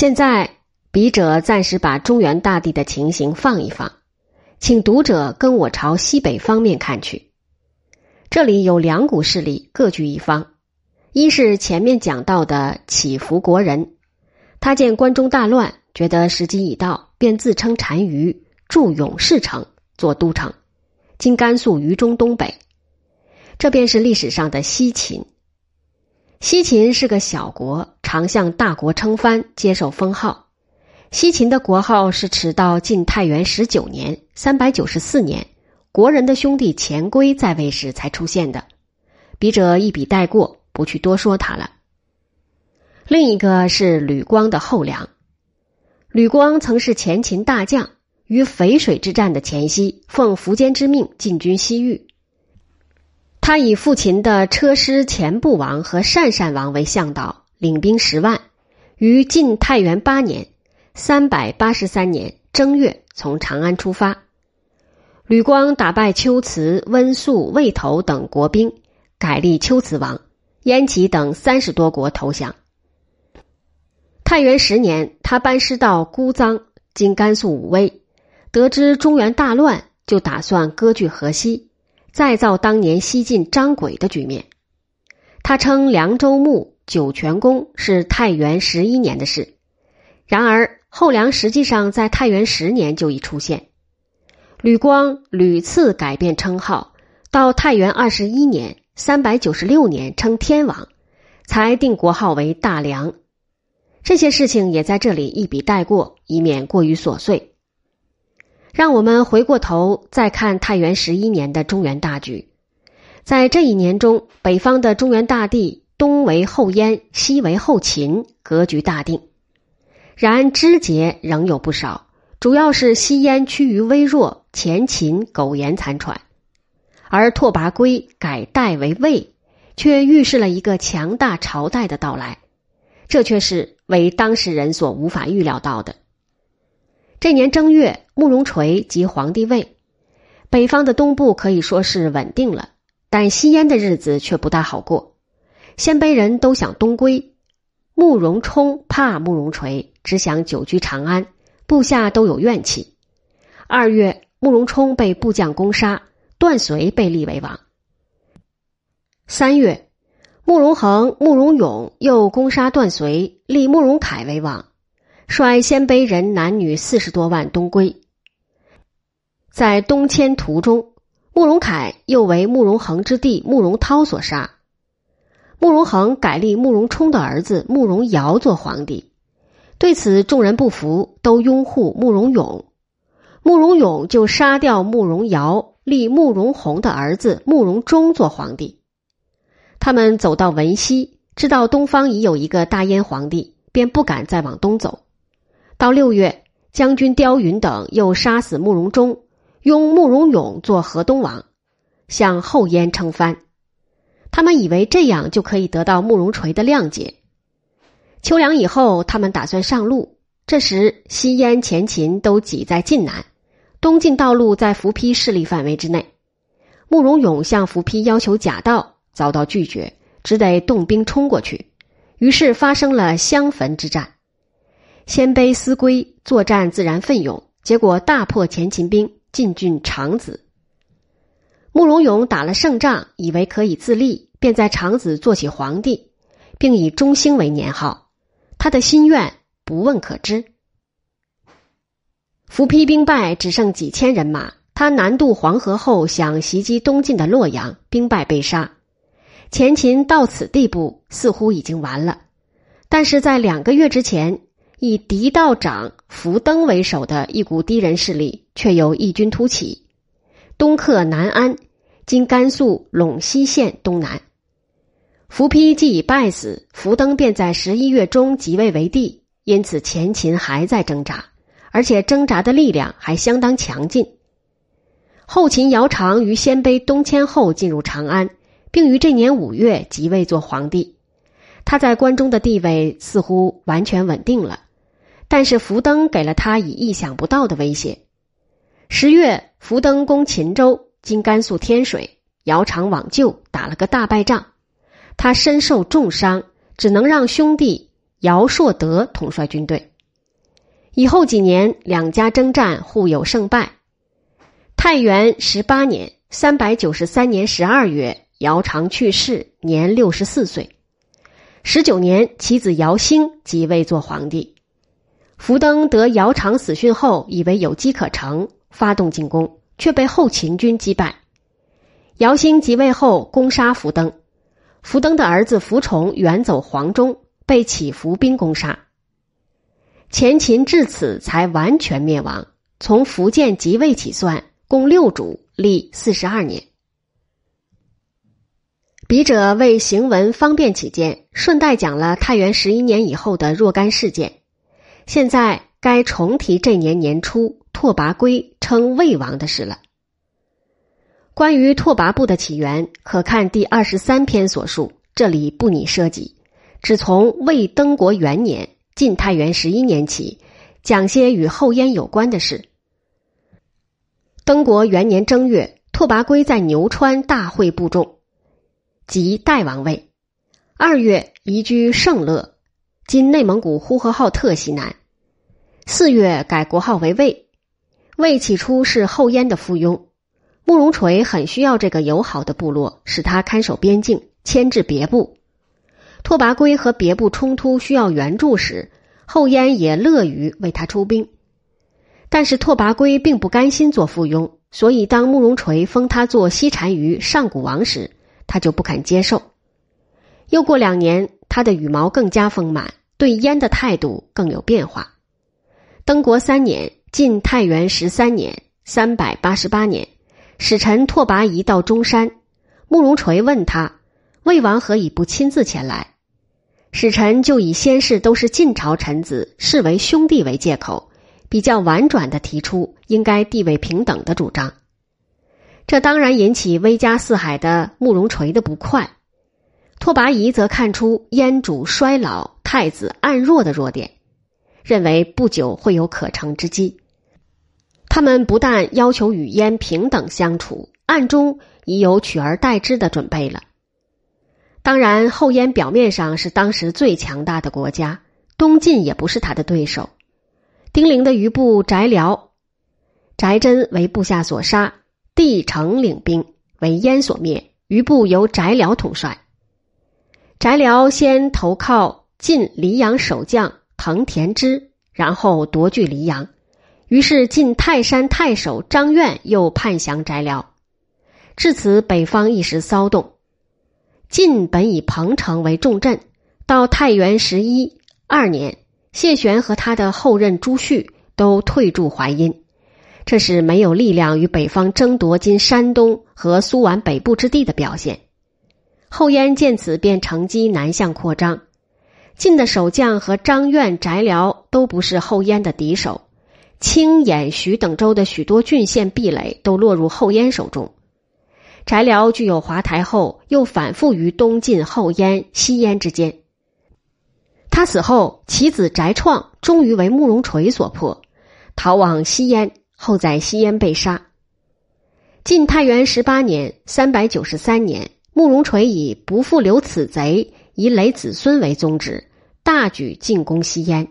现在，笔者暂时把中原大地的情形放一放，请读者跟我朝西北方面看去。这里有两股势力各据一方，一是前面讲到的祈福国人，他见关中大乱，觉得时机已到，便自称单于，驻永世城做都城，今甘肃榆中东北。这便是历史上的西秦。西秦是个小国，常向大国称藩，接受封号。西秦的国号是迟到晋太元十九年（三百九十四年），国人的兄弟钱归在位时才出现的。笔者一笔带过，不去多说他了。另一个是吕光的后梁。吕光曾是前秦大将，于淝水之战的前夕，奉苻坚之命进军西域。他以父秦的车师前部王和鄯善王为向导，领兵十万，于晋太元八年。三百八十三年正月，从长安出发。吕光打败龟兹、温宿、魏头等国兵，改立龟兹王，燕齐等三十多国投降。太元十年，他班师到姑臧（今甘肃武威），得知中原大乱，就打算割据河西，再造当年西晋张轨的局面。他称凉州牧、酒泉宫是太元十一年的事，然而。后梁实际上在太元十年就已出现，吕光屡次改变称号，到太元二十一年（三百九十六年）称天王，才定国号为大梁。这些事情也在这里一笔带过，以免过于琐碎。让我们回过头再看太元十一年的中原大局，在这一年中，北方的中原大地，东为后燕，西为后秦，格局大定。然枝节仍有不少，主要是西燕趋于微弱，前秦苟延残喘，而拓跋圭改代为魏，却预示了一个强大朝代的到来，这却是为当事人所无法预料到的。这年正月，慕容垂即皇帝位，北方的东部可以说是稳定了，但西燕的日子却不大好过，鲜卑人都想东归。慕容冲怕慕容垂，只想久居长安，部下都有怨气。二月，慕容冲被部将攻杀，段遂被立为王。三月，慕容恒、慕容永又攻杀段遂，立慕容凯为王，率鲜卑人男女四十多万东归。在东迁途中，慕容凯又为慕容恒之弟慕容涛所杀。慕容恒改立慕容冲的儿子慕容尧做皇帝，对此众人不服，都拥护慕容永。慕容永就杀掉慕容尧，立慕容宏的儿子慕容忠做皇帝。他们走到文西，知道东方已有一个大燕皇帝，便不敢再往东走。到六月，将军刁云等又杀死慕容忠，拥慕容永做河东王，向后燕称藩。他们以为这样就可以得到慕容垂的谅解。秋凉以后，他们打算上路。这时，西燕、前秦都挤在晋南，东晋道路在伏丕势力范围之内。慕容永向伏丕要求假道，遭到拒绝，只得动兵冲过去。于是发生了襄汾之战。鲜卑思归作战自然奋勇，结果大破前秦兵，进军长子。慕容永打了胜仗，以为可以自立，便在长子做起皇帝，并以中兴为年号。他的心愿不问可知。伏丕兵败，只剩几千人马。他南渡黄河后，想袭击东晋的洛阳，兵败被杀。前秦到此地步，似乎已经完了。但是在两个月之前，以狄道长伏登为首的一股敌人势力，却有异军突起。东克南安，今甘肃陇西县东南。伏丕既已败死，伏登便在十一月中即位为帝。因此，前秦还在挣扎，而且挣扎的力量还相当强劲。后秦姚苌于鲜卑东迁后进入长安，并于这年五月即位做皇帝。他在关中的地位似乎完全稳定了，但是伏登给了他以意想不到的威胁。十月，福登攻秦州（今甘肃天水），姚苌往救，打了个大败仗。他身受重伤，只能让兄弟姚硕德统帅军队。以后几年，两家征战互有胜败。太元十八年（三百九十三年）十二月，姚常去世，年六十四岁。十九年，其子姚兴即位做皇帝。福登得姚常死讯后，以为有机可乘，发动进攻，却被后秦军击败。姚兴即位后，攻杀福登，福登的儿子福崇远走黄忠，被起伏兵攻杀。前秦至此才完全灭亡。从福建即位起算，共六主，历四十二年。笔者为行文方便起见，顺带讲了太元十一年以后的若干事件。现在该重提这年年初拓跋圭称魏王的事了。关于拓跋部的起源，可看第二十三篇所述，这里不拟涉及，只从魏登国元年（晋太元十一年）起，讲些与后燕有关的事。登国元年正月，拓跋圭在牛川大会部众。即代王位。二月移居盛乐，今内蒙古呼和浩特西南。四月改国号为魏。魏起初是后燕的附庸，慕容垂很需要这个友好的部落，使他看守边境，牵制别部。拓跋圭和别部冲突需要援助时，后燕也乐于为他出兵。但是拓跋圭并不甘心做附庸，所以当慕容垂封他做西单于上古王时。他就不肯接受。又过两年，他的羽毛更加丰满，对燕的态度更有变化。登国三年（晋太元十三年（三百八十八年），使臣拓跋仪到中山，慕容垂问他：“魏王何以不亲自前来？”使臣就以先世都是晋朝臣子，视为兄弟为借口，比较婉转的提出应该地位平等的主张。这当然引起威加四海的慕容垂的不快，拓跋仪则看出燕主衰老、太子暗弱的弱点，认为不久会有可乘之机。他们不但要求与燕平等相处，暗中已有取而代之的准备了。当然，后燕表面上是当时最强大的国家，东晋也不是他的对手。丁零的余部翟辽，翟真为部下所杀。帝城领兵为燕所灭，余部由翟辽统帅。翟辽先投靠晋黎阳守将藤田之，然后夺据黎阳。于是晋泰山太守张苑又叛降翟辽，至此北方一时骚动。晋本以彭城为重镇，到太原十一二年，谢玄和他的后任朱旭都退驻淮阴。这是没有力量与北方争夺今山东和苏皖北部之地的表现。后燕见此，便乘机南向扩张。晋的守将和张苑、翟辽都不是后燕的敌手，青、兖、徐等州的许多郡县壁垒都落入后燕手中。翟辽具有华台后，又反复于东晋、后燕、西燕之间。他死后，其子翟创终于为慕容垂所破，逃往西燕。后在西燕被杀。晋太元十八年（三百九十三年），慕容垂以不复留此贼，以累子孙为宗旨，大举进攻西燕。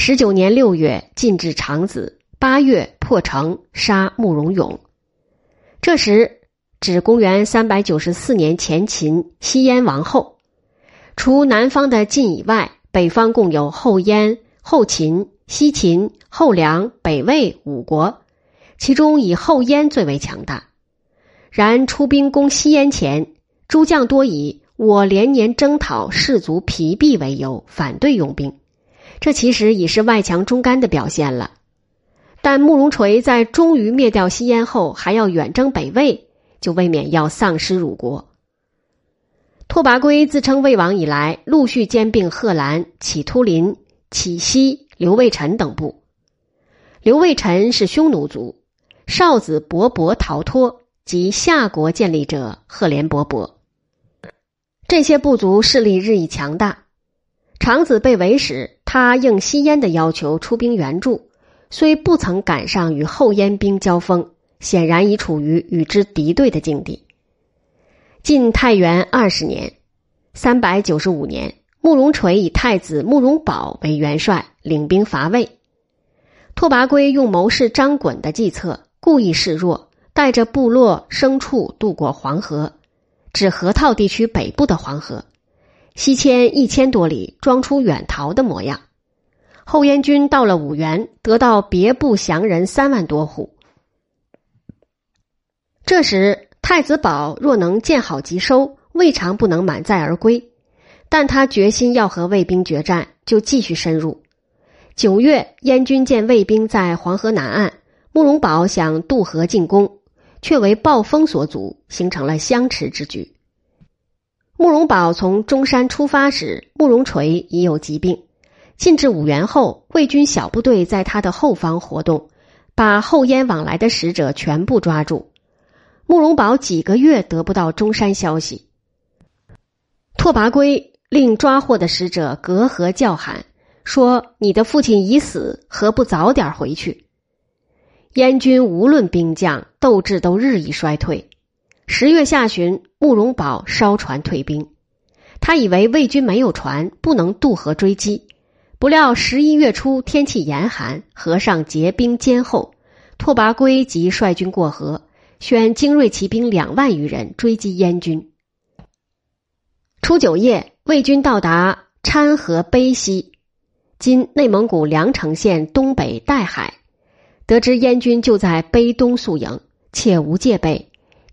十九年六月，进至长子；八月破城，杀慕容永。这时指公元三百九十四年前秦西燕王后。除南方的晋以外，北方共有后燕、后秦。西秦、后梁、北魏五国，其中以后燕最为强大。然出兵攻西燕前，诸将多以我连年征讨，士卒疲弊为由，反对用兵。这其实已是外强中干的表现了。但慕容垂在终于灭掉西燕后，还要远征北魏，就未免要丧失辱国。拓跋圭自称魏王以来，陆续兼并贺兰、乞突林、乞西。刘卫臣等部，刘卫臣是匈奴族，少子勃勃逃脱，及夏国建立者赫连勃勃。这些部族势力日益强大。长子被围时，他应西燕的要求出兵援助，虽不曾赶上与后燕兵交锋，显然已处于与之敌对的境地。晋太元二十年（三百九十五年）。慕容垂以太子慕容宝为元帅，领兵伐魏。拓跋圭用谋士张衮的计策，故意示弱，带着部落牲畜渡过黄河，指河套地区北部的黄河，西迁一千多里，装出远逃的模样。后燕军到了五原，得到别部降人三万多户。这时，太子宝若能见好即收，未尝不能满载而归。但他决心要和魏兵决战，就继续深入。九月，燕军见魏兵在黄河南岸，慕容宝想渡河进攻，却为暴风所阻，形成了相持之局。慕容宝从中山出发时，慕容垂已有疾病。进至五原后，魏军小部队在他的后方活动，把后燕往来的使者全部抓住。慕容宝几个月得不到中山消息，拓跋圭令抓获的使者隔河叫喊，说：“你的父亲已死，何不早点回去？”燕军无论兵将斗志都日益衰退。十月下旬，慕容宝烧船退兵，他以为魏军没有船，不能渡河追击。不料十一月初天气严寒，河上结冰坚厚，拓跋圭即率军过河。选精锐骑兵两万余人追击燕军。初九夜，魏军到达掺河碑西（今内蒙古凉城县东北岱海），得知燕军就在碑东宿营，且无戒备，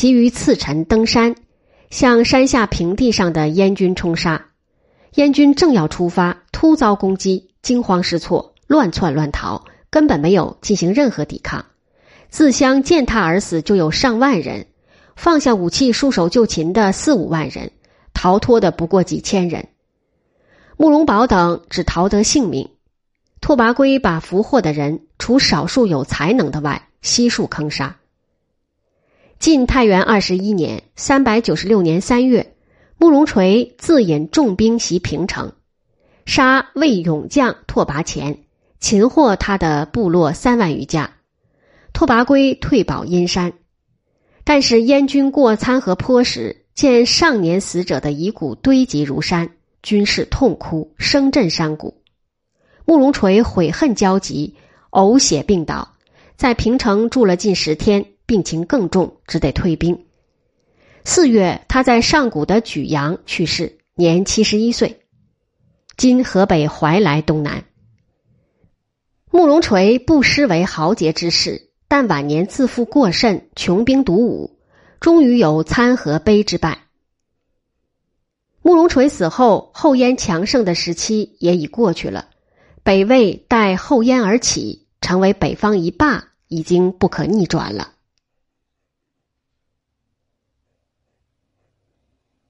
急于次晨登山，向山下平地上的燕军冲杀。燕军正要出发，突遭攻击，惊慌失措，乱窜乱逃，根本没有进行任何抵抗。自相践踏而死就有上万人，放下武器束手就擒的四五万人，逃脱的不过几千人。慕容宝等只逃得性命。拓跋圭把俘获的人，除少数有才能的外，悉数坑杀。晋太元二十一年（三百九十六年三月），慕容垂自引重兵袭平城，杀魏勇将拓跋前，擒获他的部落三万余家。拓跋圭退保阴山，但是燕军过参河坡时，见上年死者的遗骨堆积如山，军士痛哭，声震山谷。慕容垂悔恨交集，呕血病倒，在平城住了近十天，病情更重，只得退兵。四月，他在上谷的莒阳去世，年七十一岁。今河北怀来东南。慕容垂不失为豪杰之士。但晚年自负过甚，穷兵黩武，终于有参合碑之败。慕容垂死后，后燕强盛的时期也已过去了，北魏待后燕而起，成为北方一霸，已经不可逆转了。